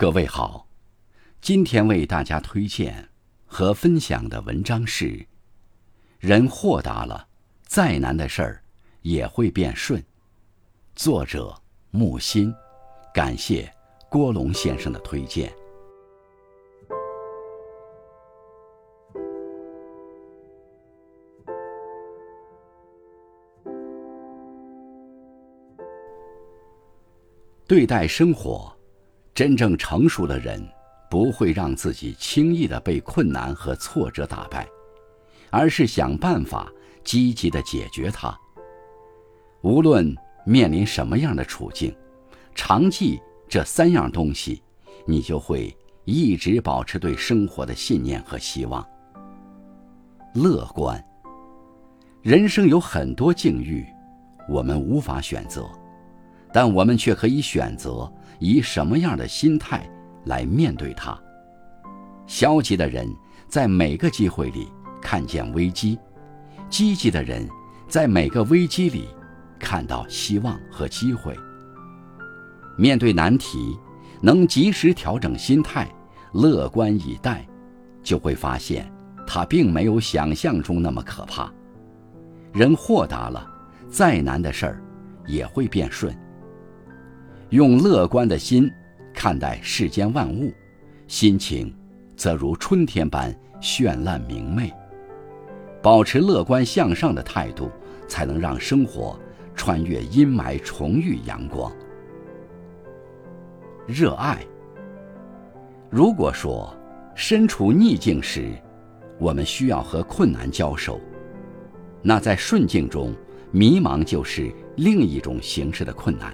各位好，今天为大家推荐和分享的文章是：人豁达了，再难的事儿也会变顺。作者木心，感谢郭龙先生的推荐。对待生活，真正成熟的人不会让自己轻易的被困难和挫折打败，而是想办法积极的解决它。无论面临什么样的处境，常记这三样东西，你就会一直保持对生活的信念和希望。乐观。人生有很多境遇，我们无法选择。但我们却可以选择以什么样的心态来面对它。消极的人在每个机会里看见危机，积极的人在每个危机里看到希望和机会。面对难题，能及时调整心态，乐观以待，就会发现它并没有想象中那么可怕。人豁达了，再难的事儿也会变顺。用乐观的心看待世间万物，心情则如春天般绚烂明媚。保持乐观向上的态度，才能让生活穿越阴霾，重遇阳光。热爱。如果说身处逆境时，我们需要和困难交手，那在顺境中，迷茫就是另一种形式的困难。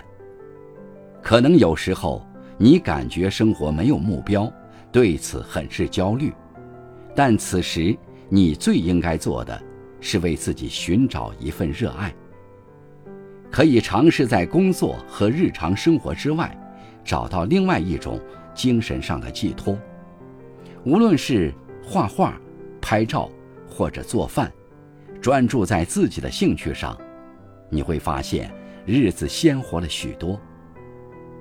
可能有时候你感觉生活没有目标，对此很是焦虑，但此时你最应该做的是为自己寻找一份热爱。可以尝试在工作和日常生活之外，找到另外一种精神上的寄托。无论是画画、拍照或者做饭，专注在自己的兴趣上，你会发现日子鲜活了许多。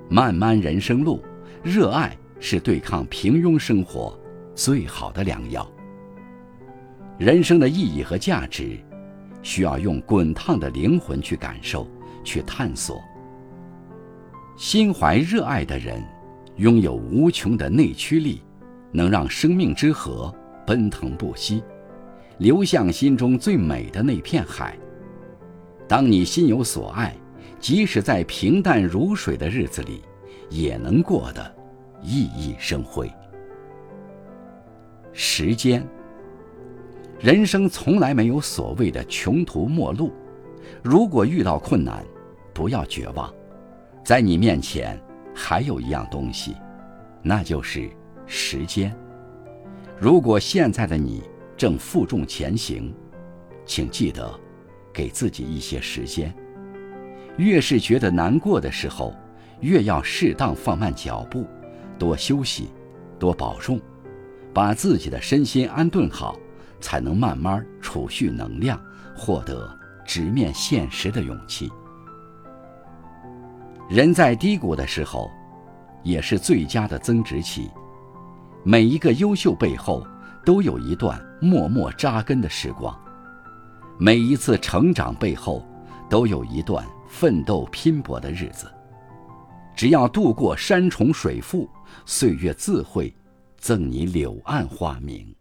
漫漫人生路，热爱是对抗平庸生活最好的良药。人生的意义和价值，需要用滚烫的灵魂去感受、去探索。心怀热爱的人，拥有无穷的内驱力，能让生命之河奔腾不息，流向心中最美的那片海。当你心有所爱。即使在平淡如水的日子里，也能过得熠熠生辉。时间，人生从来没有所谓的穷途末路。如果遇到困难，不要绝望，在你面前还有一样东西，那就是时间。如果现在的你正负重前行，请记得给自己一些时间。越是觉得难过的时候，越要适当放慢脚步，多休息，多保重，把自己的身心安顿好，才能慢慢储蓄能量，获得直面现实的勇气。人在低谷的时候，也是最佳的增值期。每一个优秀背后，都有一段默默扎根的时光；每一次成长背后，都有一段。奋斗拼搏的日子，只要度过山重水复，岁月自会赠你柳暗花明。